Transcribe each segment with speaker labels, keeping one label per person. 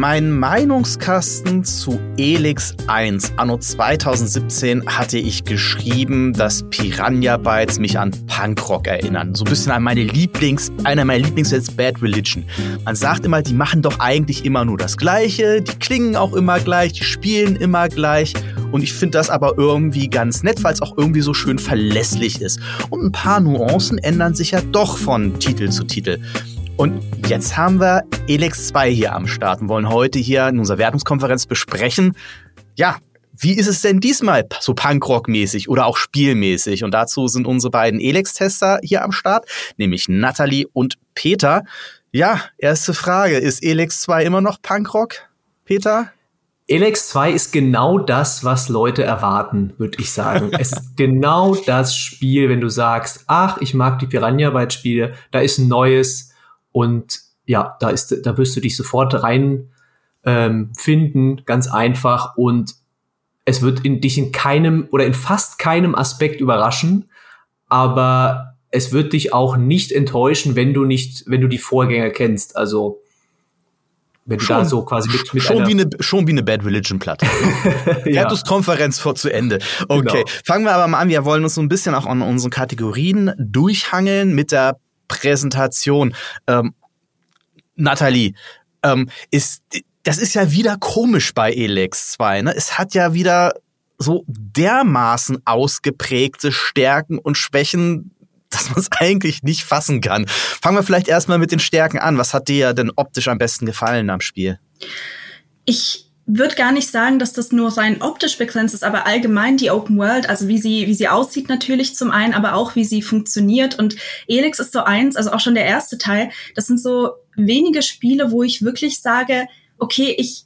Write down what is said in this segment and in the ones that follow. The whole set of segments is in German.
Speaker 1: Mein Meinungskasten zu Elix 1 anno 2017 hatte ich geschrieben, dass Piranha Bytes mich an Punkrock erinnern. So ein bisschen an meine Lieblings, einer meiner Lieblingsbands Bad Religion. Man sagt immer, die machen doch eigentlich immer nur das Gleiche, die klingen auch immer gleich, die spielen immer gleich. Und ich finde das aber irgendwie ganz nett, weil es auch irgendwie so schön verlässlich ist. Und ein paar Nuancen ändern sich ja doch von Titel zu Titel. Und jetzt haben wir Elex 2 hier am Start und wollen heute hier in unserer Wertungskonferenz besprechen, ja, wie ist es denn diesmal so Punkrock-mäßig oder auch spielmäßig? Und dazu sind unsere beiden Elex-Tester hier am Start, nämlich Natalie und Peter. Ja, erste Frage, ist Elex 2 immer noch Punkrock, Peter?
Speaker 2: Elex 2 ist genau das, was Leute erwarten, würde ich sagen. es ist genau das Spiel, wenn du sagst, ach, ich mag die Piranha-Bytes-Spiele, da ist ein neues, und ja, da ist, da wirst du dich sofort rein ähm, finden, ganz einfach. Und es wird in dich in keinem oder in fast keinem Aspekt überraschen, aber es wird dich auch nicht enttäuschen, wenn du nicht, wenn du die Vorgänger kennst. Also wenn
Speaker 1: schon, du da so quasi mit, mit schon, wie eine, schon wie eine Bad Religion Platte. ja. Konferenz vor zu Ende. Okay, genau. fangen wir aber mal an. Wir wollen uns so ein bisschen auch an unseren Kategorien durchhangeln mit der Präsentation. Ähm, Nathalie, ähm, ist, das ist ja wieder komisch bei Elex 2. Ne? Es hat ja wieder so dermaßen ausgeprägte Stärken und Schwächen, dass man es eigentlich nicht fassen kann. Fangen wir vielleicht erstmal mit den Stärken an. Was hat dir denn optisch am besten gefallen am Spiel?
Speaker 3: Ich würde gar nicht sagen, dass das nur rein optisch begrenzt ist, aber allgemein die Open World, also wie sie, wie sie aussieht natürlich zum einen, aber auch wie sie funktioniert. Und Elix ist so eins, also auch schon der erste Teil, das sind so wenige Spiele, wo ich wirklich sage, okay, ich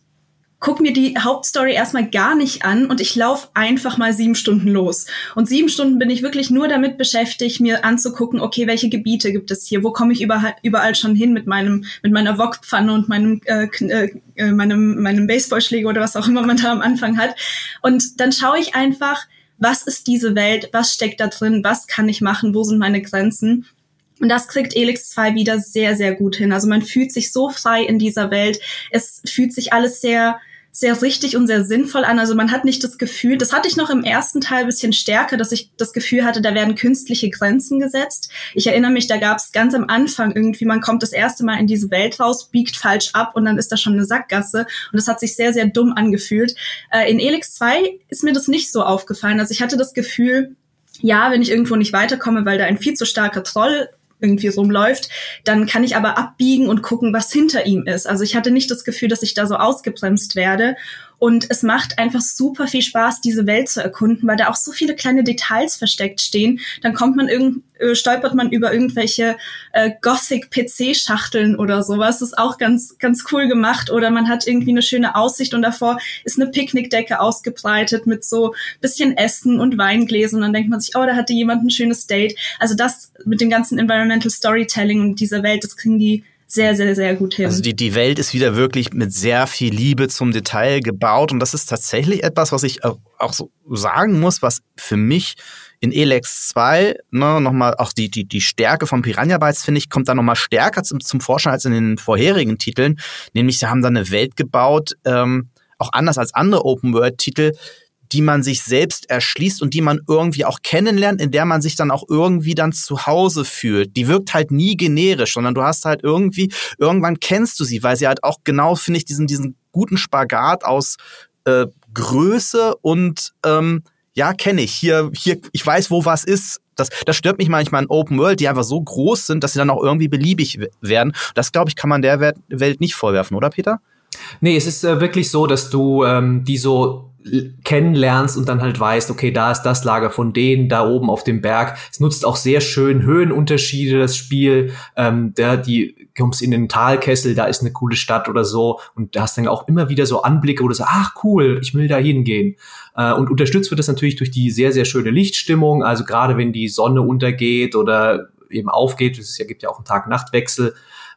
Speaker 3: guck mir die Hauptstory erstmal gar nicht an und ich laufe einfach mal sieben Stunden los. Und sieben Stunden bin ich wirklich nur damit beschäftigt, mir anzugucken, okay, welche Gebiete gibt es hier? Wo komme ich überall, schon hin mit meinem, mit meiner Wokpfanne und meinem, äh, äh, äh, meinem, meinem Baseballschläger oder was auch immer man da am Anfang hat. Und dann schaue ich einfach, was ist diese Welt? Was steckt da drin? Was kann ich machen? Wo sind meine Grenzen? Und das kriegt Elix 2 wieder sehr, sehr gut hin. Also man fühlt sich so frei in dieser Welt. Es fühlt sich alles sehr, sehr richtig und sehr sinnvoll an. Also man hat nicht das Gefühl, das hatte ich noch im ersten Teil bisschen stärker, dass ich das Gefühl hatte, da werden künstliche Grenzen gesetzt. Ich erinnere mich, da gab es ganz am Anfang irgendwie, man kommt das erste Mal in diese Welt raus, biegt falsch ab und dann ist da schon eine Sackgasse. Und das hat sich sehr, sehr dumm angefühlt. Äh, in Elix 2 ist mir das nicht so aufgefallen. Also ich hatte das Gefühl, ja, wenn ich irgendwo nicht weiterkomme, weil da ein viel zu starker Troll irgendwie rumläuft, dann kann ich aber abbiegen und gucken, was hinter ihm ist. Also ich hatte nicht das Gefühl, dass ich da so ausgebremst werde. Und es macht einfach super viel Spaß, diese Welt zu erkunden, weil da auch so viele kleine Details versteckt stehen. Dann kommt man irgend, äh, stolpert man über irgendwelche äh, Gothic-PC-Schachteln oder sowas. Das ist auch ganz, ganz cool gemacht. Oder man hat irgendwie eine schöne Aussicht und davor ist eine Picknickdecke ausgebreitet mit so bisschen Essen und Weingläsern. Und dann denkt man sich, oh, da hatte jemand ein schönes Date. Also das mit dem ganzen Environmental Storytelling und dieser Welt, das kriegen die sehr, sehr, sehr gut hin.
Speaker 1: Also die, die Welt ist wieder wirklich mit sehr viel Liebe zum Detail gebaut und das ist tatsächlich etwas, was ich auch so sagen muss, was für mich in Elex 2, ne, nochmal auch die, die, die Stärke von Piranha Bytes, finde ich, kommt da nochmal stärker zum, zum Vorschein als in den vorherigen Titeln. Nämlich, sie haben da eine Welt gebaut, ähm, auch anders als andere Open-World-Titel, die man sich selbst erschließt und die man irgendwie auch kennenlernt, in der man sich dann auch irgendwie dann zu Hause fühlt. Die wirkt halt nie generisch, sondern du hast halt irgendwie, irgendwann kennst du sie, weil sie halt auch genau, finde ich, diesen, diesen guten Spagat aus äh, Größe und ähm, ja, kenne ich. Hier, hier, ich weiß, wo was ist. Das, das stört mich manchmal in Open World, die einfach so groß sind, dass sie dann auch irgendwie beliebig werden. Das, glaube ich, kann man der Welt nicht vorwerfen, oder Peter?
Speaker 2: Nee, es ist äh, wirklich so, dass du ähm, die so kennenlernst und dann halt weißt, okay, da ist das Lager von denen, da oben auf dem Berg. Es nutzt auch sehr schön Höhenunterschiede, das Spiel. Ähm, da die kommst in den Talkessel, da ist eine coole Stadt oder so und da hast dann auch immer wieder so Anblicke, wo du sagst, ach cool, ich will da hingehen. Äh, und unterstützt wird das natürlich durch die sehr, sehr schöne Lichtstimmung. Also gerade wenn die Sonne untergeht oder eben aufgeht, es gibt ja auch einen Tag-Nacht-Wechsel,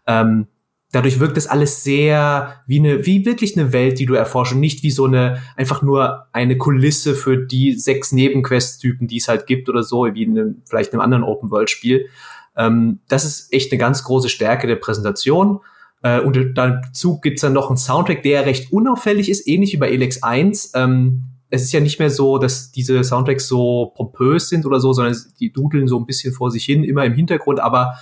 Speaker 2: ähm, dadurch wirkt das alles sehr wie eine, wie wirklich eine Welt, die du erforschst und nicht wie so eine, einfach nur eine Kulisse für die sechs Nebenquest-Typen, die es halt gibt oder so, wie in einem, vielleicht einem anderen Open-World-Spiel. Ähm, das ist echt eine ganz große Stärke der Präsentation. Äh, und dazu gibt's dann noch einen Soundtrack, der recht unauffällig ist, ähnlich wie bei Elex 1. Ähm, es ist ja nicht mehr so, dass diese Soundtracks so pompös sind oder so, sondern die dudeln so ein bisschen vor sich hin, immer im Hintergrund, aber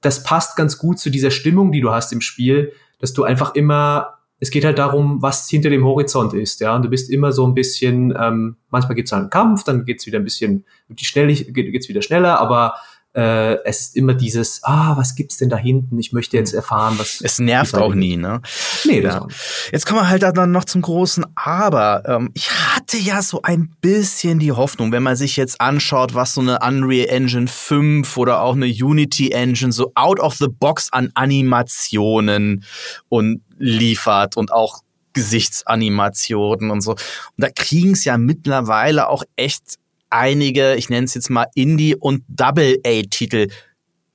Speaker 2: das passt ganz gut zu dieser Stimmung, die du hast im Spiel, dass du einfach immer, es geht halt darum, was hinter dem Horizont ist, ja, und du bist immer so ein bisschen, ähm, manchmal gibt's halt einen Kampf, dann geht's wieder ein bisschen, die schnell, geht's wieder schneller, aber äh, es ist immer dieses, ah, was gibt's denn da hinten? Ich möchte jetzt erfahren, was.
Speaker 1: Es nervt auch nie, ne?
Speaker 2: Nee, das ja.
Speaker 1: Jetzt kommen wir halt dann noch zum großen Aber. Ähm, ich hatte ja so ein bisschen die Hoffnung, wenn man sich jetzt anschaut, was so eine Unreal Engine 5 oder auch eine Unity Engine so out of the box an Animationen und liefert und auch Gesichtsanimationen und so. Und da kriegen es ja mittlerweile auch echt einige, ich nenne es jetzt mal Indie- und Double-A-Titel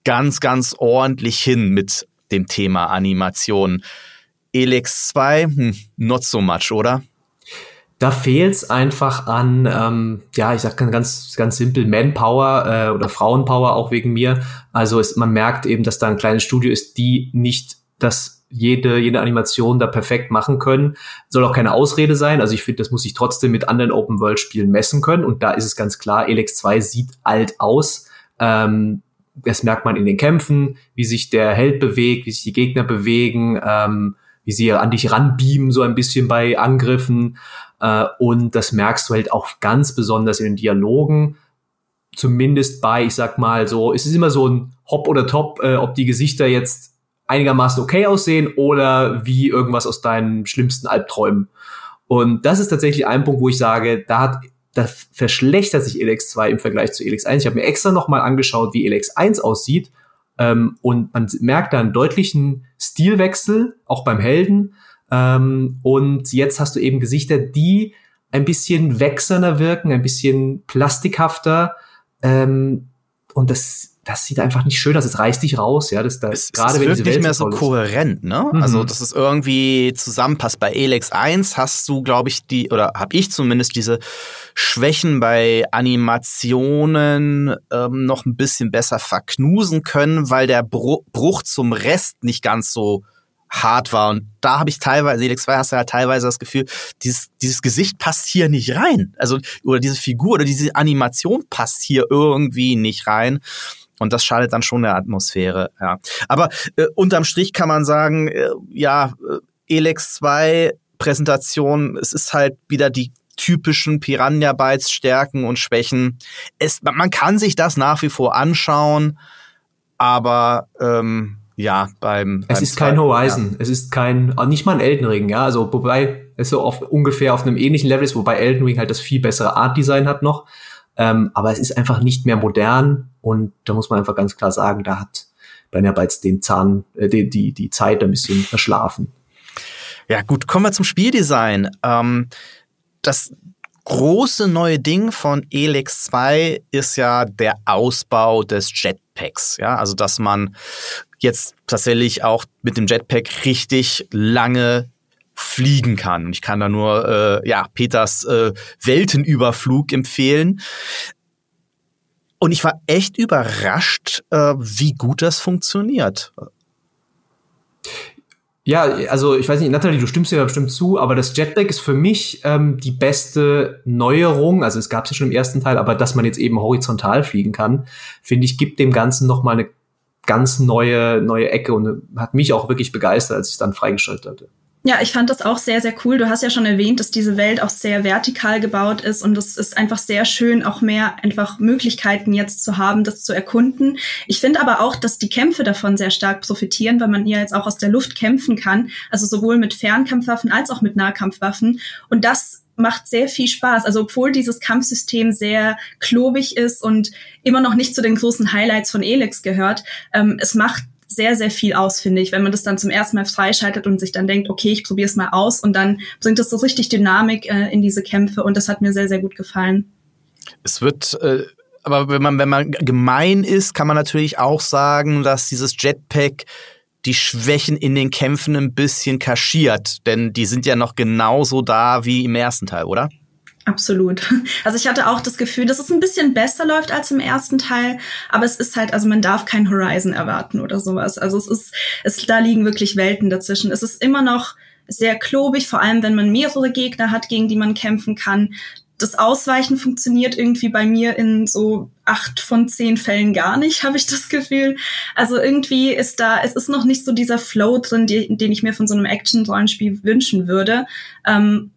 Speaker 1: ganz, ganz ordentlich hin mit dem Thema Animation. Elex 2, hm, not so much, oder?
Speaker 2: Da fehlt es einfach an, ähm, ja, ich sag ganz, ganz simpel, Manpower äh, oder Frauenpower auch wegen mir. Also es, man merkt eben, dass da ein kleines Studio ist, die nicht das jede, jede Animation da perfekt machen können. Soll auch keine Ausrede sein. Also ich finde, das muss sich trotzdem mit anderen Open-World-Spielen messen können. Und da ist es ganz klar, Elex 2 sieht alt aus. Ähm, das merkt man in den Kämpfen, wie sich der Held bewegt, wie sich die Gegner bewegen, ähm, wie sie an dich ranbeamen, so ein bisschen bei Angriffen. Äh, und das merkst du halt auch ganz besonders in den Dialogen. Zumindest bei, ich sag mal so, es ist immer so ein Hop oder Top, äh, ob die Gesichter jetzt einigermaßen okay aussehen oder wie irgendwas aus deinen schlimmsten Albträumen. Und das ist tatsächlich ein Punkt, wo ich sage, da hat da verschlechtert sich Elex 2 im Vergleich zu Elex 1. Ich habe mir extra nochmal angeschaut, wie Elex 1 aussieht. Ähm, und man merkt da einen deutlichen Stilwechsel, auch beim Helden. Ähm, und jetzt hast du eben Gesichter, die ein bisschen wächserner wirken, ein bisschen plastikhafter. Ähm, und das das sieht einfach nicht schön aus. Es reißt dich raus, ja. Das, das
Speaker 1: es, gerade es wenn wirkt nicht mehr so kohärent, ne? Mhm. Also, dass es irgendwie zusammenpasst. Bei Elex 1 hast du, glaube ich, die, oder habe ich zumindest diese Schwächen bei Animationen ähm, noch ein bisschen besser verknusen können, weil der Bruch zum Rest nicht ganz so hart war. Und da habe ich teilweise, Elex 2 hast du halt teilweise das Gefühl, dieses, dieses Gesicht passt hier nicht rein. Also, oder diese Figur oder diese Animation passt hier irgendwie nicht rein. Und das schadet dann schon der Atmosphäre, ja. Aber äh, unterm Strich kann man sagen, äh, ja, äh, Elex 2 Präsentation, es ist halt wieder die typischen Piranha Bytes Stärken und Schwächen. Es, man kann sich das nach wie vor anschauen, aber ähm, ja, beim.
Speaker 2: Es
Speaker 1: beim
Speaker 2: ist kein Horizon, ja. es ist kein, nicht mal ein Elden Ring, ja. Also, wobei es so auf, ungefähr auf einem ähnlichen Level ist, wobei Elden Ring halt das viel bessere Art Design hat noch. Ähm, aber es ist einfach nicht mehr modern und da muss man einfach ganz klar sagen, da hat Brenner Bytes den Zahn, äh, die, die, die Zeit ein bisschen verschlafen.
Speaker 1: Ja, gut, kommen wir zum Spieldesign. Ähm, das große neue Ding von Elex 2 ist ja der Ausbau des Jetpacks. Ja, also dass man jetzt tatsächlich auch mit dem Jetpack richtig lange fliegen kann. Ich kann da nur äh, ja Peters äh, Weltenüberflug empfehlen. Und ich war echt überrascht, äh, wie gut das funktioniert.
Speaker 2: Ja, also ich weiß nicht, Natalie, du stimmst dir bestimmt zu, aber das Jetpack ist für mich ähm, die beste Neuerung. Also es gab es ja schon im ersten Teil, aber dass man jetzt eben horizontal fliegen kann, finde ich, gibt dem Ganzen noch mal eine ganz neue neue Ecke und hat mich auch wirklich begeistert, als ich es dann freigeschaltet hatte.
Speaker 3: Ja, ich fand das auch sehr, sehr cool. Du hast ja schon erwähnt, dass diese Welt auch sehr vertikal gebaut ist und es ist einfach sehr schön, auch mehr einfach Möglichkeiten jetzt zu haben, das zu erkunden. Ich finde aber auch, dass die Kämpfe davon sehr stark profitieren, weil man hier jetzt auch aus der Luft kämpfen kann, also sowohl mit Fernkampfwaffen als auch mit Nahkampfwaffen. Und das macht sehr viel Spaß. Also obwohl dieses Kampfsystem sehr klobig ist und immer noch nicht zu den großen Highlights von Elex gehört, ähm, es macht sehr, sehr viel aus, finde ich, wenn man das dann zum ersten Mal freischaltet und sich dann denkt, okay, ich probiere es mal aus und dann bringt das so richtig Dynamik äh, in diese Kämpfe und das hat mir sehr, sehr gut gefallen.
Speaker 1: Es wird äh aber wenn man, wenn man gemein ist, kann man natürlich auch sagen, dass dieses Jetpack die Schwächen in den Kämpfen ein bisschen kaschiert. Denn die sind ja noch genauso da wie im ersten Teil, oder?
Speaker 3: Absolut. Also ich hatte auch das Gefühl, dass es ein bisschen besser läuft als im ersten Teil, aber es ist halt, also man darf kein Horizon erwarten oder sowas. Also es ist, es, da liegen wirklich Welten dazwischen. Es ist immer noch sehr klobig, vor allem wenn man mehrere Gegner hat, gegen die man kämpfen kann. Das Ausweichen funktioniert irgendwie bei mir in so acht von zehn Fällen gar nicht, habe ich das Gefühl. Also irgendwie ist da, es ist noch nicht so dieser Flow drin, die, den ich mir von so einem Action-Rollenspiel wünschen würde. Ähm,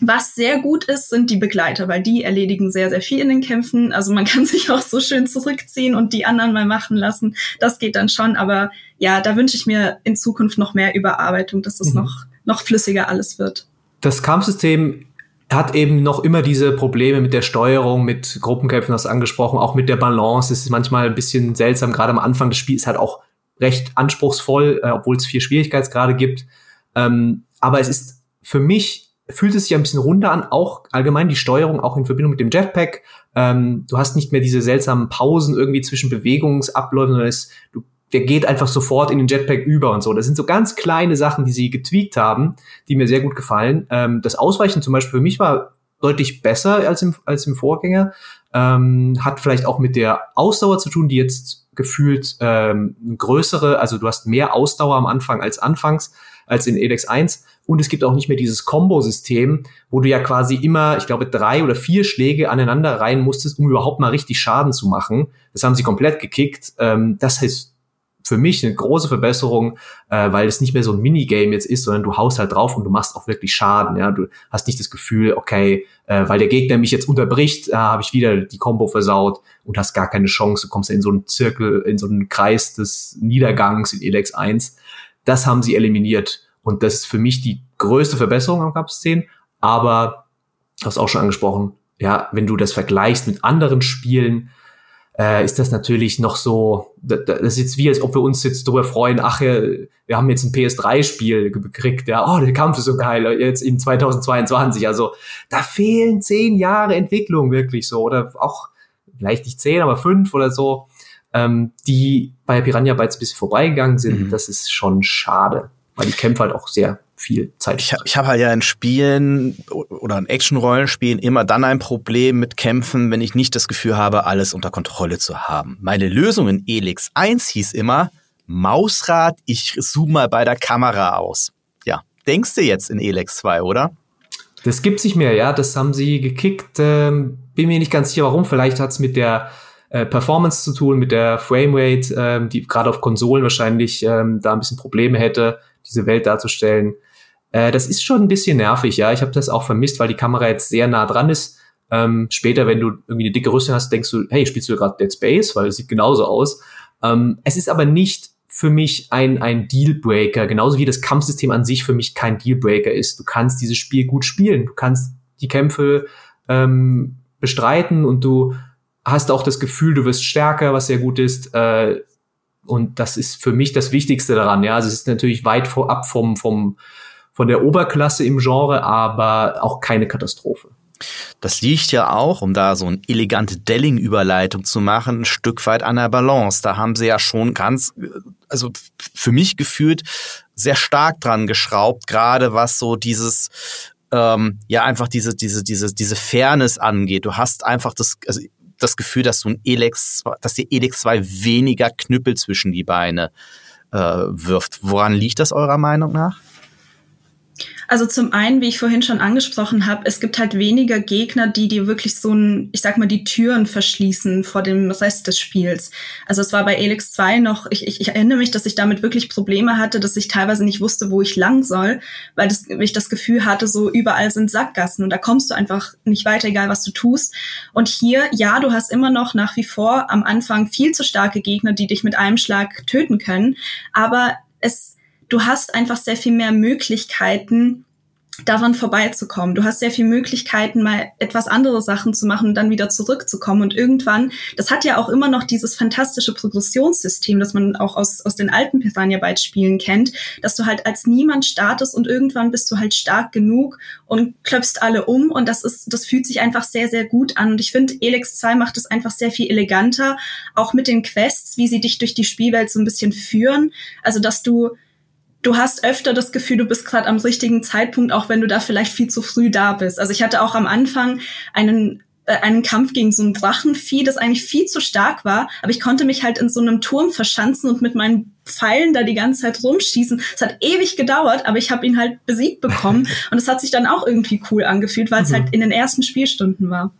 Speaker 3: was sehr gut ist, sind die Begleiter, weil die erledigen sehr, sehr viel in den Kämpfen. Also man kann sich auch so schön zurückziehen und die anderen mal machen lassen. Das geht dann schon. Aber ja, da wünsche ich mir in Zukunft noch mehr Überarbeitung, dass das mhm. noch, noch flüssiger alles wird.
Speaker 2: Das Kampfsystem hat eben noch immer diese Probleme mit der Steuerung, mit Gruppenkämpfen, das angesprochen, auch mit der Balance. Es ist manchmal ein bisschen seltsam. Gerade am Anfang des Spiels halt auch recht anspruchsvoll, äh, obwohl es vier Schwierigkeitsgrade gibt. Ähm, aber es ist für mich fühlt es sich ein bisschen runter an, auch allgemein die Steuerung, auch in Verbindung mit dem Jetpack. Ähm, du hast nicht mehr diese seltsamen Pausen irgendwie zwischen Bewegungsabläufen, sondern es, du, der geht einfach sofort in den Jetpack über und so. Das sind so ganz kleine Sachen, die sie getweakt haben, die mir sehr gut gefallen. Ähm, das Ausweichen zum Beispiel für mich war deutlich besser als im, als im Vorgänger. Ähm, hat vielleicht auch mit der Ausdauer zu tun, die jetzt gefühlt ähm, größere, also du hast mehr Ausdauer am Anfang als anfangs, als in Elex 1 und es gibt auch nicht mehr dieses Combo-System, wo du ja quasi immer, ich glaube, drei oder vier Schläge aneinander rein musstest, um überhaupt mal richtig Schaden zu machen. Das haben sie komplett gekickt. Ähm, das ist für mich eine große Verbesserung, äh, weil es nicht mehr so ein Minigame jetzt ist, sondern du haust halt drauf und du machst auch wirklich Schaden. Ja, du hast nicht das Gefühl, okay, äh, weil der Gegner mich jetzt unterbricht, äh, habe ich wieder die Combo versaut und hast gar keine Chance. Du kommst in so einen Zirkel, in so einen Kreis des Niedergangs in Elex 1. Das haben sie eliminiert. Und das ist für mich die größte Verbesserung am Cup 10. Aber, du hast auch schon angesprochen, ja, wenn du das vergleichst mit anderen Spielen, äh, ist das natürlich noch so, das ist jetzt wie, als ob wir uns jetzt darüber freuen, ach, wir haben jetzt ein PS3-Spiel gekriegt, ja, oh, der Kampf ist so geil, jetzt in 2022. Also da fehlen zehn Jahre Entwicklung wirklich so, oder auch vielleicht nicht zehn, aber fünf oder so, ähm, die bei Piranha Bytes ein bisschen vorbeigegangen sind. Mhm. Das ist schon schade weil die Kämpfe halt auch sehr viel Zeit.
Speaker 1: Ich, ich habe halt ja in Spielen oder in Action-Rollenspielen immer dann ein Problem mit Kämpfen, wenn ich nicht das Gefühl habe, alles unter Kontrolle zu haben. Meine Lösung in Elix 1 hieß immer, Mausrad, ich zoome mal bei der Kamera aus. Ja, denkst du jetzt in Elix 2, oder?
Speaker 2: Das gibt's nicht mehr, ja. Das haben sie gekickt. Ähm, bin mir nicht ganz sicher, warum. Vielleicht hat's mit der äh, Performance zu tun, mit der Framerate, ähm, die gerade auf Konsolen wahrscheinlich ähm, da ein bisschen Probleme hätte diese Welt darzustellen. Äh, das ist schon ein bisschen nervig, ja. Ich habe das auch vermisst, weil die Kamera jetzt sehr nah dran ist. Ähm, später, wenn du irgendwie eine dicke Rüstung hast, denkst du, hey, spielst du gerade Dead Space, weil es sieht genauso aus. Ähm, es ist aber nicht für mich ein, ein Dealbreaker, genauso wie das Kampfsystem an sich für mich kein Dealbreaker ist. Du kannst dieses Spiel gut spielen, du kannst die Kämpfe ähm, bestreiten und du hast auch das Gefühl, du wirst stärker, was sehr gut ist. Äh, und das ist für mich das Wichtigste daran. Ja, also es ist natürlich weit vorab vom, vom, von der Oberklasse im Genre, aber auch keine Katastrophe.
Speaker 1: Das liegt ja auch, um da so eine elegante Delling-Überleitung zu machen, ein Stück weit an der Balance. Da haben sie ja schon ganz, also für mich gefühlt, sehr stark dran geschraubt, gerade was so dieses, ähm, ja, einfach diese, diese, diese, diese Fairness angeht. Du hast einfach das, also das Gefühl, dass du ein Elex, dass die Elex 2 weniger Knüppel zwischen die Beine äh, wirft. Woran liegt das eurer Meinung nach?
Speaker 3: Also zum einen, wie ich vorhin schon angesprochen habe, es gibt halt weniger Gegner, die dir wirklich so ein, ich sag mal, die Türen verschließen vor dem Rest des Spiels. Also es war bei Elix 2 noch, ich, ich, ich erinnere mich, dass ich damit wirklich Probleme hatte, dass ich teilweise nicht wusste, wo ich lang soll, weil das, ich das Gefühl hatte, so überall sind Sackgassen und da kommst du einfach nicht weiter, egal was du tust. Und hier, ja, du hast immer noch nach wie vor am Anfang viel zu starke Gegner, die dich mit einem Schlag töten können, aber es du hast einfach sehr viel mehr Möglichkeiten, daran vorbeizukommen. Du hast sehr viele Möglichkeiten, mal etwas andere Sachen zu machen und dann wieder zurückzukommen. Und irgendwann, das hat ja auch immer noch dieses fantastische Progressionssystem, das man auch aus, aus den alten Piranha Bytes Spielen kennt, dass du halt als niemand startest und irgendwann bist du halt stark genug und klopfst alle um. Und das ist, das fühlt sich einfach sehr, sehr gut an. Und ich finde, Elex 2 macht es einfach sehr viel eleganter, auch mit den Quests, wie sie dich durch die Spielwelt so ein bisschen führen. Also, dass du du hast öfter das Gefühl, du bist gerade am richtigen Zeitpunkt, auch wenn du da vielleicht viel zu früh da bist. Also ich hatte auch am Anfang einen äh, einen Kampf gegen so ein Drachenvieh, das eigentlich viel zu stark war, aber ich konnte mich halt in so einem Turm verschanzen und mit meinen Pfeilen da die ganze Zeit rumschießen. Es hat ewig gedauert, aber ich habe ihn halt besiegt bekommen und es hat sich dann auch irgendwie cool angefühlt, weil es mhm. halt in den ersten Spielstunden war.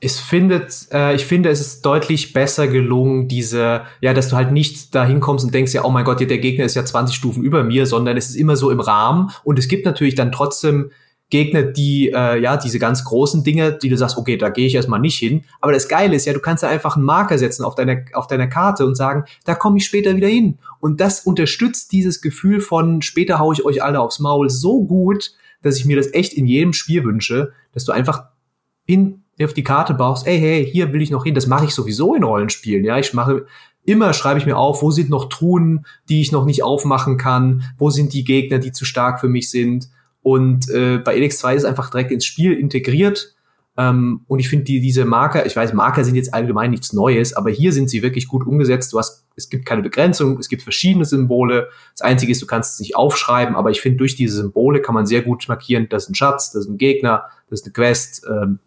Speaker 2: Es findet, äh, ich finde, es ist deutlich besser gelungen, diese, ja, dass du halt nicht dahin kommst und denkst ja, oh mein Gott, der Gegner ist ja 20 Stufen über mir, sondern es ist immer so im Rahmen und es gibt natürlich dann trotzdem Gegner, die, äh, ja, diese ganz großen Dinge, die du sagst, okay, da gehe ich erstmal nicht hin. Aber das Geile ist ja, du kannst da einfach einen Marker setzen auf deiner, auf deiner Karte und sagen, da komme ich später wieder hin. Und das unterstützt dieses Gefühl von, später haue ich euch alle aufs Maul so gut, dass ich mir das echt in jedem Spiel wünsche, dass du einfach hin auf die Karte baust, ey, hey, hier will ich noch hin. Das mache ich sowieso in Rollenspielen. Ja, ich mache immer schreibe ich mir auf, wo sind noch Truhen, die ich noch nicht aufmachen kann, wo sind die Gegner, die zu stark für mich sind und äh, bei Elix 2 ist einfach direkt ins Spiel integriert. Ähm, und ich finde die, diese Marker, ich weiß, Marker sind jetzt allgemein nichts Neues, aber hier sind sie wirklich gut umgesetzt. Du hast, es gibt keine Begrenzung, es gibt verschiedene Symbole. Das Einzige ist, du kannst es nicht aufschreiben, aber ich finde, durch diese Symbole kann man sehr gut markieren, das ist ein Schatz, das ist ein Gegner, das ist eine Quest. Ähm,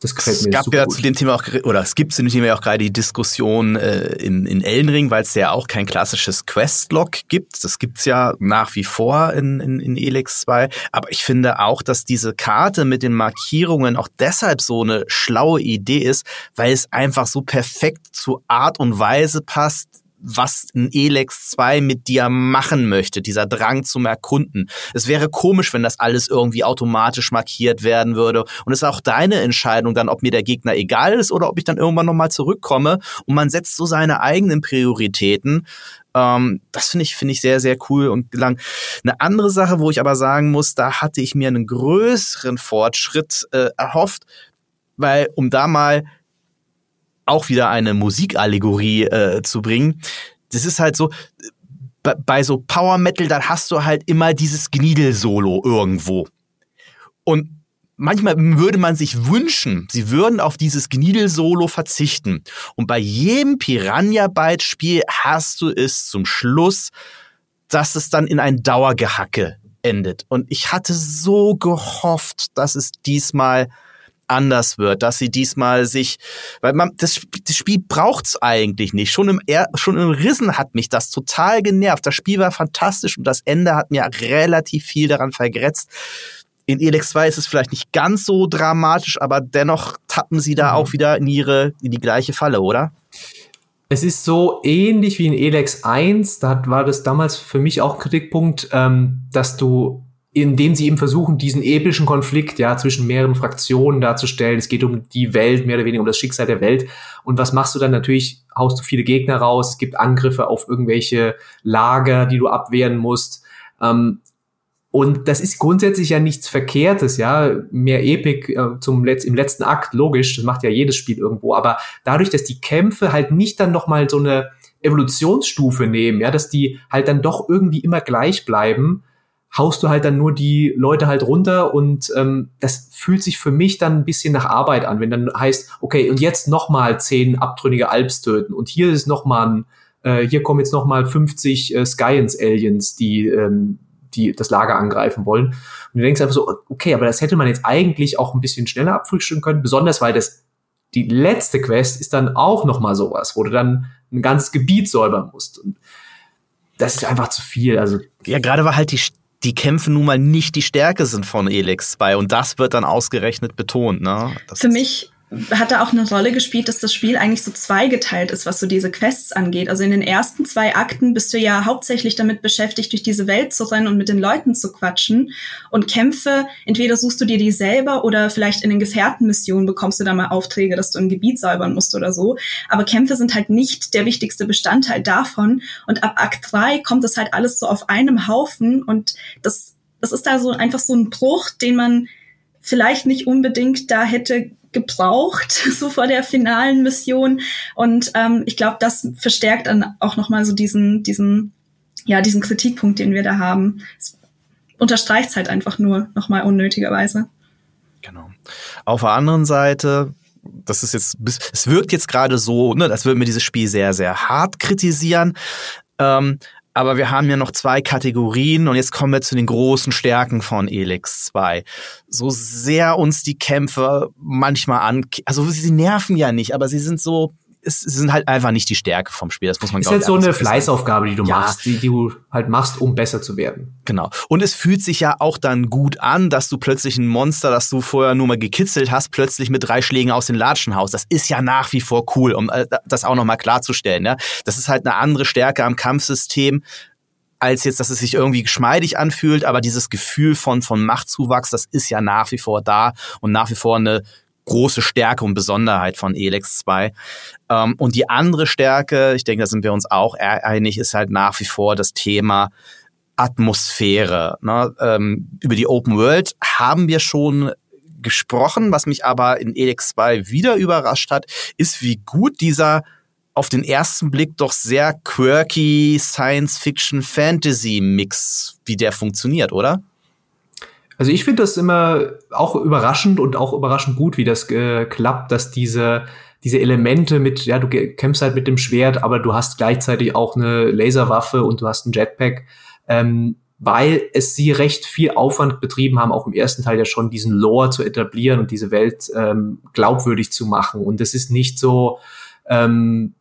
Speaker 1: das gefällt mir. Es gab ja gut. zu dem Thema auch, oder es gibt zu dem Thema auch gerade die Diskussion äh, in, in Elden Ring, weil es ja auch kein klassisches Questlog gibt. Das gibt's ja nach wie vor in, in, in Elix 2. Aber ich finde auch, dass diese Karte mit den Markierungen auch deshalb so eine schlaue Idee ist, weil es einfach so perfekt zur Art und Weise passt, was ein Elex 2 mit dir machen möchte, dieser Drang zum Erkunden. Es wäre komisch, wenn das alles irgendwie automatisch markiert werden würde. Und es ist auch deine Entscheidung dann, ob mir der Gegner egal ist oder ob ich dann irgendwann nochmal zurückkomme. Und man setzt so seine eigenen Prioritäten. Ähm, das finde ich, finde ich sehr, sehr cool und gelang. Eine andere Sache, wo ich aber sagen muss, da hatte ich mir einen größeren Fortschritt äh, erhofft, weil um da mal auch wieder eine Musikallegorie äh, zu bringen. Das ist halt so, bei so Power Metal, dann hast du halt immer dieses Gniedel-Solo irgendwo. Und manchmal würde man sich wünschen, sie würden auf dieses Gniedel-Solo verzichten. Und bei jedem Piranha-Byte-Spiel hast du es zum Schluss, dass es dann in ein Dauergehacke endet. Und ich hatte so gehofft, dass es diesmal anders wird, dass sie diesmal sich, weil man das, das Spiel braucht's eigentlich nicht. Schon im schon im Rissen hat mich das total genervt. Das Spiel war fantastisch und das Ende hat mir relativ viel daran vergrätzt. In Elex 2 ist es vielleicht nicht ganz so dramatisch, aber dennoch tappen sie da mhm. auch wieder in ihre in die gleiche Falle, oder?
Speaker 2: Es ist so ähnlich wie in Elex 1, da war das damals für mich auch ein Kritikpunkt, ähm, dass du indem sie eben versuchen, diesen epischen Konflikt ja zwischen mehreren Fraktionen darzustellen. Es geht um die Welt, mehr oder weniger um das Schicksal der Welt. Und was machst du dann? Natürlich haust du viele Gegner raus. Es gibt Angriffe auf irgendwelche Lager, die du abwehren musst. Ähm, und das ist grundsätzlich ja nichts Verkehrtes, ja. Mehr Epik äh, zum Letz im letzten Akt, logisch, das macht ja jedes Spiel irgendwo. Aber dadurch, dass die Kämpfe halt nicht dann nochmal so eine Evolutionsstufe nehmen, ja, dass die halt dann doch irgendwie immer gleich bleiben, haust du halt dann nur die Leute halt runter und ähm, das fühlt sich für mich dann ein bisschen nach Arbeit an, wenn dann heißt, okay, und jetzt nochmal zehn abtrünnige Alps töten und hier ist nochmal ein, äh, hier kommen jetzt nochmal 50 äh, Skyens-Aliens, die, ähm, die das Lager angreifen wollen. Und du denkst einfach so, okay, aber das hätte man jetzt eigentlich auch ein bisschen schneller abfrühstücken können, besonders weil das die letzte Quest ist dann auch nochmal sowas, wo du dann ein ganzes Gebiet säubern musst. Und das ist einfach zu viel. Also
Speaker 1: ja, gerade war halt die die Kämpfe nun mal nicht die Stärke sind von Elex 2 und das wird dann ausgerechnet betont. Ne?
Speaker 3: Das Für mich hat da auch eine Rolle gespielt, dass das Spiel eigentlich so zweigeteilt ist, was so diese Quests angeht. Also in den ersten zwei Akten bist du ja hauptsächlich damit beschäftigt, durch diese Welt zu rennen und mit den Leuten zu quatschen. Und Kämpfe, entweder suchst du dir die selber oder vielleicht in den Gefährtenmissionen bekommst du da mal Aufträge, dass du ein Gebiet säubern musst oder so. Aber Kämpfe sind halt nicht der wichtigste Bestandteil davon. Und ab Akt 3 kommt das halt alles so auf einem Haufen und das, das ist da so einfach so ein Bruch, den man vielleicht nicht unbedingt da hätte gebraucht, so vor der finalen Mission. Und ähm, ich glaube, das verstärkt dann auch nochmal so diesen, diesen, ja, diesen Kritikpunkt, den wir da haben. Es unterstreicht halt einfach nur nochmal unnötigerweise.
Speaker 1: Genau. Auf der anderen Seite, das ist jetzt, es wirkt jetzt gerade so, ne, das würde mir dieses Spiel sehr, sehr hart kritisieren. Ähm, Aber wir haben ja noch zwei Kategorien und jetzt kommen wir zu den großen Stärken von Elix 2. So sehr uns die Kämpfe manchmal an, also sie nerven ja nicht, aber sie sind so es sind halt einfach nicht die Stärke vom Spiel. Das muss man
Speaker 2: ist halt so eine Fleißaufgabe, die du ja. machst, die, die, du halt machst, um besser zu werden.
Speaker 1: Genau. Und es fühlt sich ja auch dann gut an, dass du plötzlich ein Monster, das du vorher nur mal gekitzelt hast, plötzlich mit drei Schlägen aus den Latschen haust. Das ist ja nach wie vor cool, um äh, das auch nochmal klarzustellen. Ja? Das ist halt eine andere Stärke am Kampfsystem als jetzt, dass es sich irgendwie geschmeidig anfühlt, aber dieses Gefühl von, von Machtzuwachs, das ist ja nach wie vor da und nach wie vor eine große Stärke und Besonderheit von Elex 2. Ähm, und die andere Stärke, ich denke, da sind wir uns auch einig, ist halt nach wie vor das Thema Atmosphäre. Ne? Ähm, über die Open World haben wir schon gesprochen, was mich aber in Elex 2 wieder überrascht hat, ist, wie gut dieser auf den ersten Blick doch sehr quirky Science-Fiction-Fantasy-Mix, wie der funktioniert, oder?
Speaker 2: Also ich finde das immer auch überraschend und auch überraschend gut, wie das äh, klappt, dass diese diese Elemente mit, ja, du kämpfst halt mit dem Schwert, aber du hast gleichzeitig auch eine Laserwaffe und du hast ein Jetpack, ähm, weil es sie recht viel Aufwand betrieben haben, auch im ersten Teil ja schon diesen Lore zu etablieren und diese Welt ähm, glaubwürdig zu machen. Und es ist nicht so, ähm,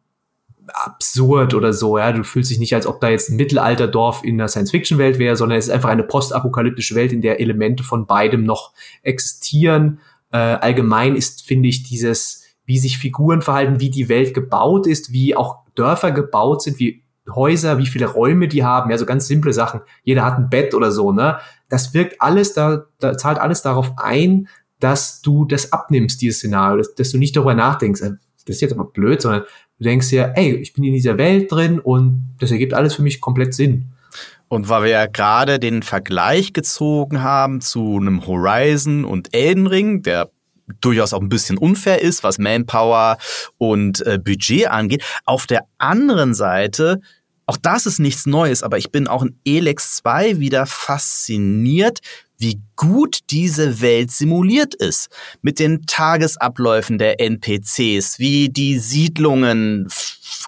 Speaker 2: absurd oder so, ja. Du fühlst dich nicht, als ob da jetzt ein Mittelalterdorf in einer Science-Fiction-Welt wäre, sondern es ist einfach eine postapokalyptische Welt, in der Elemente von beidem noch existieren. Äh, allgemein ist, finde ich, dieses, wie sich Figuren verhalten, wie die Welt gebaut ist, wie auch Dörfer gebaut sind, wie Häuser, wie viele Räume die haben, ja, so ganz simple Sachen. Jeder hat ein Bett oder so, ne? Das wirkt alles da, da zahlt alles darauf ein, dass du das abnimmst, dieses Szenario, dass, dass du nicht darüber nachdenkst, äh, das ist jetzt aber blöd, sondern Du denkst dir, ey, ich bin in dieser Welt drin und das ergibt alles für mich komplett Sinn.
Speaker 1: Und weil wir ja gerade den Vergleich gezogen haben zu einem Horizon und Elden Ring, der durchaus auch ein bisschen unfair ist, was Manpower und äh, Budget angeht. Auf der anderen Seite, auch das ist nichts Neues, aber ich bin auch in Elex 2 wieder fasziniert, wie gut diese Welt simuliert ist. Mit den Tagesabläufen der NPCs, wie die Siedlungen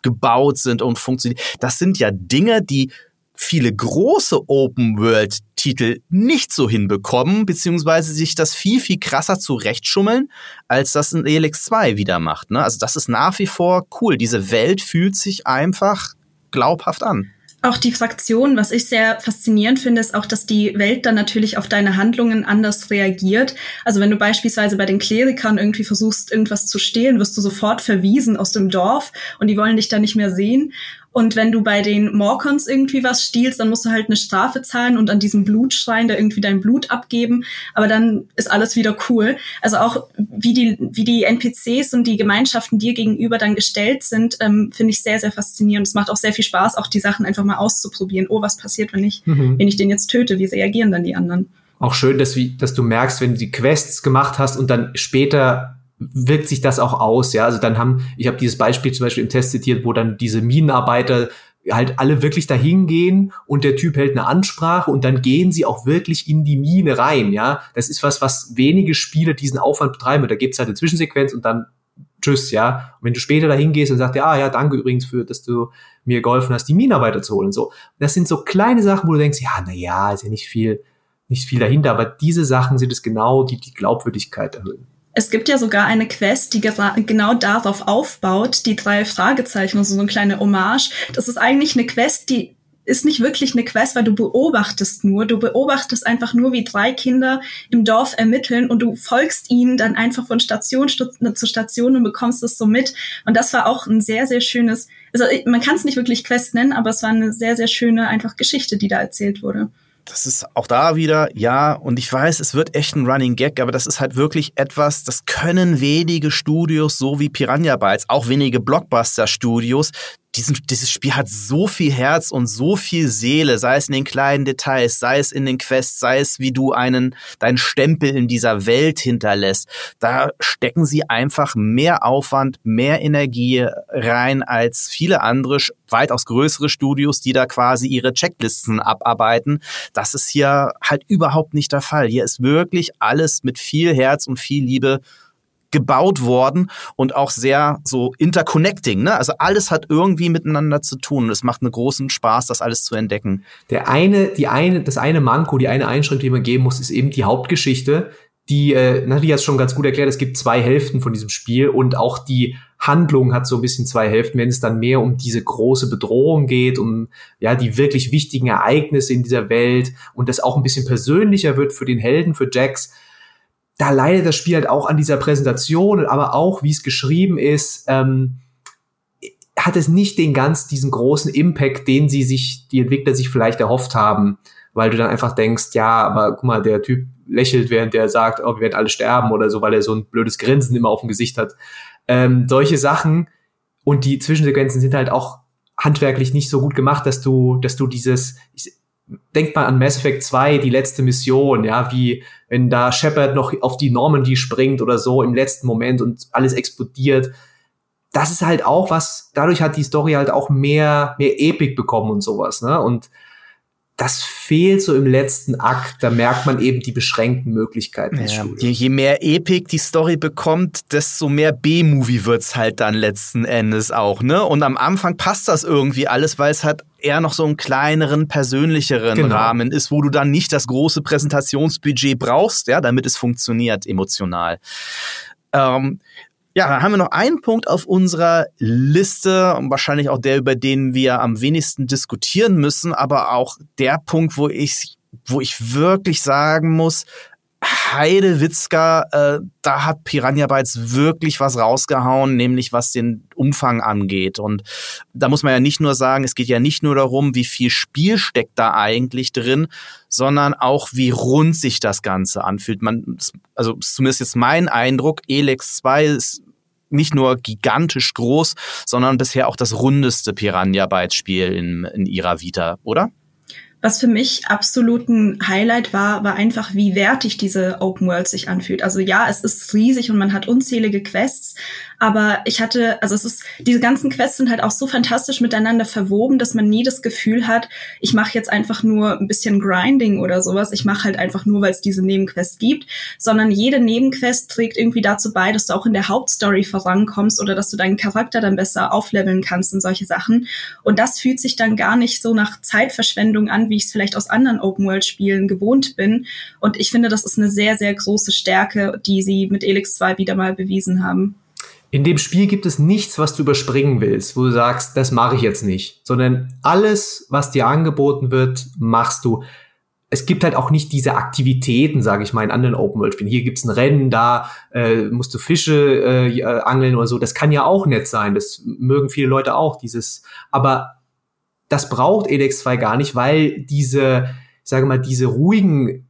Speaker 1: gebaut sind und funktionieren. Das sind ja Dinge, die viele große Open-World-Titel nicht so hinbekommen, beziehungsweise sich das viel, viel krasser zurechtschummeln, als das in Elix 2 wieder macht. Ne? Also das ist nach wie vor cool. Diese Welt fühlt sich einfach glaubhaft an.
Speaker 3: Auch die Fraktion, was ich sehr faszinierend finde, ist auch, dass die Welt dann natürlich auf deine Handlungen anders reagiert. Also wenn du beispielsweise bei den Klerikern irgendwie versuchst, irgendwas zu stehlen, wirst du sofort verwiesen aus dem Dorf und die wollen dich dann nicht mehr sehen. Und wenn du bei den Morcons irgendwie was stiehlst, dann musst du halt eine Strafe zahlen und an diesem Blutschrein da irgendwie dein Blut abgeben. Aber dann ist alles wieder cool. Also auch wie die, wie die NPCs und die Gemeinschaften dir gegenüber dann gestellt sind, ähm, finde ich sehr, sehr faszinierend. Es macht auch sehr viel Spaß, auch die Sachen einfach mal auszuprobieren. Oh, was passiert, wenn ich, mhm. wenn ich den jetzt töte? Wie reagieren dann die anderen?
Speaker 2: Auch schön, dass, wie, dass du merkst, wenn du die Quests gemacht hast und dann später wirkt sich das auch aus, ja. Also dann haben, ich habe dieses Beispiel zum Beispiel im Test zitiert, wo dann diese Minenarbeiter halt alle wirklich dahin gehen und der Typ hält eine Ansprache und dann gehen sie auch wirklich in die Mine rein, ja. Das ist was, was wenige Spiele diesen Aufwand betreiben. Da gibt's halt eine Zwischensequenz und dann tschüss, ja. Und wenn du später dahin gehst und sagst, ja, ah, ja, danke übrigens für, dass du mir geholfen hast, die Minenarbeiter zu holen und so. Das sind so kleine Sachen, wo du denkst, ja, na ja, ist ja nicht viel, nicht viel dahinter, aber diese Sachen sind es genau, die die Glaubwürdigkeit erhöhen.
Speaker 3: Es gibt ja sogar eine Quest, die genau darauf aufbaut, die drei Fragezeichen, also so eine kleine Hommage. Das ist eigentlich eine Quest, die ist nicht wirklich eine Quest, weil du beobachtest nur. Du beobachtest einfach nur, wie drei Kinder im Dorf ermitteln und du folgst ihnen dann einfach von Station zu Station und bekommst es so mit. Und das war auch ein sehr, sehr schönes, also man kann es nicht wirklich Quest nennen, aber es war eine sehr, sehr schöne einfach Geschichte, die da erzählt wurde
Speaker 1: das ist auch da wieder, ja, und ich weiß, es wird echt ein Running Gag, aber das ist halt wirklich etwas, das können wenige Studios, so wie Piranha Bytes, auch wenige Blockbuster-Studios, diesen, dieses Spiel hat so viel Herz und so viel Seele, sei es in den kleinen Details, sei es in den Quests, sei es wie du einen, deinen Stempel in dieser Welt hinterlässt. Da stecken sie einfach mehr Aufwand, mehr Energie rein als viele andere, weitaus größere Studios, die da quasi ihre Checklisten abarbeiten. Das ist hier halt überhaupt nicht der Fall. Hier ist wirklich alles mit viel Herz und viel Liebe gebaut worden und auch sehr so interconnecting. Ne? Also alles hat irgendwie miteinander zu tun und es macht einen großen Spaß, das alles zu entdecken.
Speaker 2: Der eine, die eine, das eine Manko, die eine Einschränkung, die man geben muss, ist eben die Hauptgeschichte. Die, äh, Natalie hat es schon ganz gut erklärt, es gibt zwei Hälften von diesem Spiel und auch die Handlung hat so ein bisschen zwei Hälften, wenn es dann mehr um diese große Bedrohung geht, um ja die wirklich wichtigen Ereignisse in dieser Welt und das auch ein bisschen persönlicher wird für den Helden, für Jax da leidet das Spiel halt auch an dieser Präsentation, aber auch, wie es geschrieben ist, ähm, hat es nicht den ganz diesen großen Impact, den sie sich, die Entwickler sich vielleicht erhofft haben, weil du dann einfach denkst, ja, aber guck mal, der Typ lächelt, während der sagt, oh, wir werden alle sterben oder so, weil er so ein blödes Grinsen immer auf dem Gesicht hat. Ähm, solche Sachen und die Zwischensequenzen sind halt auch handwerklich nicht so gut gemacht, dass du, dass du dieses, ich, denk mal an Mass Effect 2, die letzte Mission, ja, wie wenn da Shepard noch auf die Normandy springt oder so im letzten Moment und alles explodiert. Das ist halt auch was, dadurch hat die Story halt auch mehr, mehr Epic bekommen und sowas, ne? Und das fehlt so im letzten Akt. Da merkt man eben die beschränkten Möglichkeiten
Speaker 1: ja, je, je, mehr Epic die Story bekommt, desto mehr B-Movie wird's halt dann letzten Endes auch, ne? Und am Anfang passt das irgendwie alles, weil es halt eher noch so einen kleineren, persönlicheren genau. Rahmen ist, wo du dann nicht das große Präsentationsbudget brauchst, ja, damit es funktioniert emotional. Ähm, ja, dann haben wir noch einen Punkt auf unserer Liste, wahrscheinlich auch der, über den wir am wenigsten diskutieren müssen, aber auch der Punkt, wo ich, wo ich wirklich sagen muss, Heidewitzka, äh, da hat Piranha Bytes wirklich was rausgehauen, nämlich was den Umfang angeht. Und da muss man ja nicht nur sagen, es geht ja nicht nur darum, wie viel Spiel steckt da eigentlich drin, sondern auch, wie rund sich das Ganze anfühlt. Man, also zumindest jetzt mein Eindruck, Elex 2 ist nicht nur gigantisch groß, sondern bisher auch das rundeste Piranha Bytes Spiel in, in ihrer Vita, oder?
Speaker 3: Was für mich absolut ein Highlight war, war einfach, wie wertig diese Open World sich anfühlt. Also ja, es ist riesig und man hat unzählige Quests, aber ich hatte, also es ist, diese ganzen Quests sind halt auch so fantastisch miteinander verwoben, dass man nie das Gefühl hat, ich mache jetzt einfach nur ein bisschen Grinding oder sowas. Ich mache halt einfach nur, weil es diese Nebenquest gibt, sondern jede Nebenquest trägt irgendwie dazu bei, dass du auch in der Hauptstory vorankommst oder dass du deinen Charakter dann besser aufleveln kannst und solche Sachen. Und das fühlt sich dann gar nicht so nach Zeitverschwendung an, wie ich es vielleicht aus anderen Open-World-Spielen gewohnt bin. Und ich finde, das ist eine sehr, sehr große Stärke, die sie mit Elix 2 wieder mal bewiesen haben.
Speaker 2: In dem Spiel gibt es nichts, was du überspringen willst, wo du sagst, das mache ich jetzt nicht, sondern alles, was dir angeboten wird, machst du. Es gibt halt auch nicht diese Aktivitäten, sage ich mal, in anderen Open-World-Spielen. Hier gibt's ein Rennen, da äh, musst du Fische äh, angeln oder so. Das kann ja auch nett sein. Das mögen viele Leute auch, dieses. Aber das braucht Elex 2 gar nicht, weil diese, ich sage mal, diese ruhigen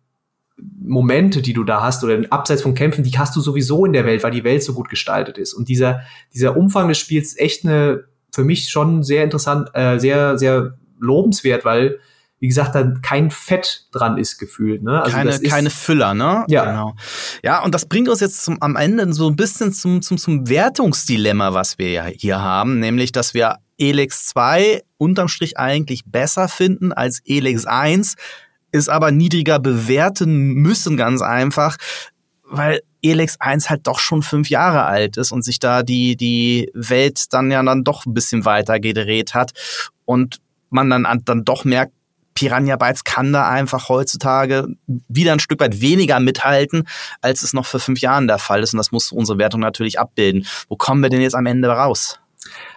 Speaker 2: Momente, die du da hast, oder abseits von Kämpfen, die hast du sowieso in der Welt, weil die Welt so gut gestaltet ist. Und dieser, dieser Umfang des Spiels ist echt eine, für mich schon sehr interessant, äh, sehr, sehr lobenswert, weil, wie gesagt, da kein Fett dran ist gefühlt. Ne?
Speaker 1: Also keine, keine Füller, ne?
Speaker 2: Ja. Genau.
Speaker 1: Ja, und das bringt uns jetzt zum, am Ende so ein bisschen zum, zum, zum Wertungsdilemma, was wir ja hier haben, nämlich, dass wir Elex 2 unterm Strich eigentlich besser finden als Elex 1, ist aber niedriger bewerten müssen, ganz einfach, weil Elex 1 halt doch schon fünf Jahre alt ist und sich da die, die Welt dann ja dann doch ein bisschen weiter gedreht hat und man dann, dann doch merkt, Piranha Bytes kann da einfach heutzutage wieder ein Stück weit weniger mithalten, als es noch vor fünf Jahren der Fall ist. Und das muss unsere Wertung natürlich abbilden. Wo kommen wir denn jetzt am Ende raus?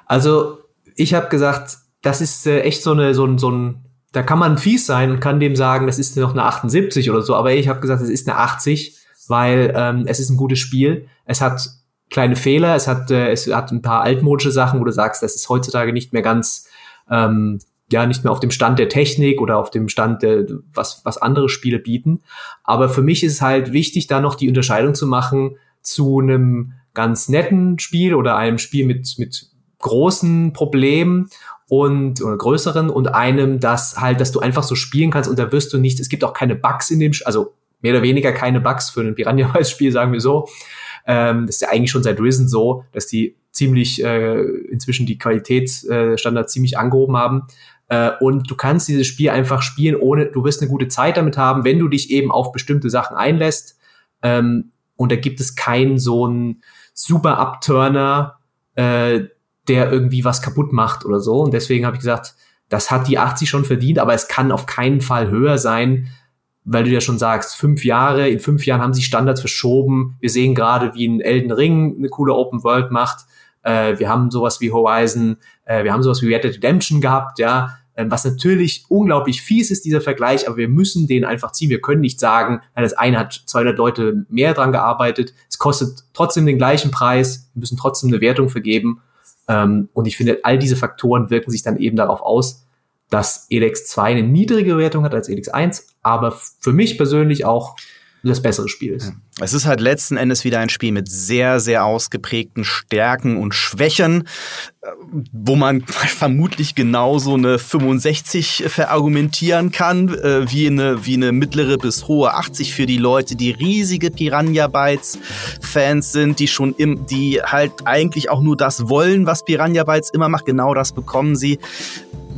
Speaker 2: Also, ich habe gesagt, das ist äh, echt so, eine, so, so ein da kann man fies sein und kann dem sagen, das ist noch eine 78 oder so, aber ich habe gesagt, es ist eine 80, weil ähm, es ist ein gutes Spiel. Es hat kleine Fehler, es hat, äh, es hat ein paar altmodische Sachen, wo du sagst, das ist heutzutage nicht mehr ganz, ähm, ja, nicht mehr auf dem Stand der Technik oder auf dem Stand der, was, was andere Spiele bieten. Aber für mich ist es halt wichtig, da noch die Unterscheidung zu machen zu einem ganz netten Spiel oder einem Spiel mit, mit großen Problemen und oder größeren und einem, das halt, dass du einfach so spielen kannst und da wirst du nicht, es gibt auch keine Bugs in dem, also mehr oder weniger keine Bugs für ein Piranha-Spiel, sagen wir so. Ähm, das ist ja eigentlich schon seit Risen so, dass die ziemlich äh, inzwischen die Qualitätsstandards äh, ziemlich angehoben haben. Äh, und du kannst dieses Spiel einfach spielen, ohne, du wirst eine gute Zeit damit haben, wenn du dich eben auf bestimmte Sachen einlässt. Ähm, und da gibt es keinen so einen super Upturner, äh, der irgendwie was kaputt macht oder so. Und deswegen habe ich gesagt, das hat die 80 schon verdient, aber es kann auf keinen Fall höher sein, weil du ja schon sagst, fünf Jahre, in fünf Jahren haben sich Standards verschoben. Wir sehen gerade, wie ein Elden Ring eine coole Open World macht. Äh, wir haben sowas wie Horizon, äh, wir haben sowas wie Red Dead Redemption gehabt, ja, äh, was natürlich unglaublich fies ist, dieser Vergleich, aber wir müssen den einfach ziehen. Wir können nicht sagen, das eine hat 200 Leute mehr dran gearbeitet, es kostet trotzdem den gleichen Preis, wir müssen trotzdem eine Wertung vergeben. Ähm, und ich finde, all diese Faktoren wirken sich dann eben darauf aus, dass Elex 2 eine niedrigere Wertung hat als Elex 1, aber für mich persönlich auch das bessere Spiel ist.
Speaker 1: Es ist halt letzten Endes wieder ein Spiel mit sehr, sehr ausgeprägten Stärken und Schwächen, äh, wo man vermutlich genauso eine 65 verargumentieren kann, äh, wie eine, wie eine mittlere bis hohe 80 für die Leute, die riesige Piranha Bytes Fans sind, die schon im, die halt eigentlich auch nur das wollen, was Piranha Bytes immer macht. Genau das bekommen sie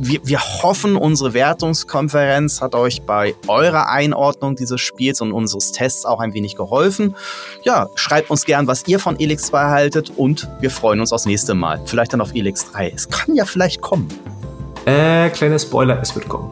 Speaker 1: wir, wir hoffen, unsere Wertungskonferenz hat euch bei eurer Einordnung dieses Spiels und unseres Tests auch ein wenig geholfen. Ja, schreibt uns gern, was ihr von Elix 2 haltet und wir freuen uns aufs nächste Mal. Vielleicht dann auf Elix 3. Es kann ja vielleicht kommen.
Speaker 2: Äh, kleiner Spoiler, es wird kommen.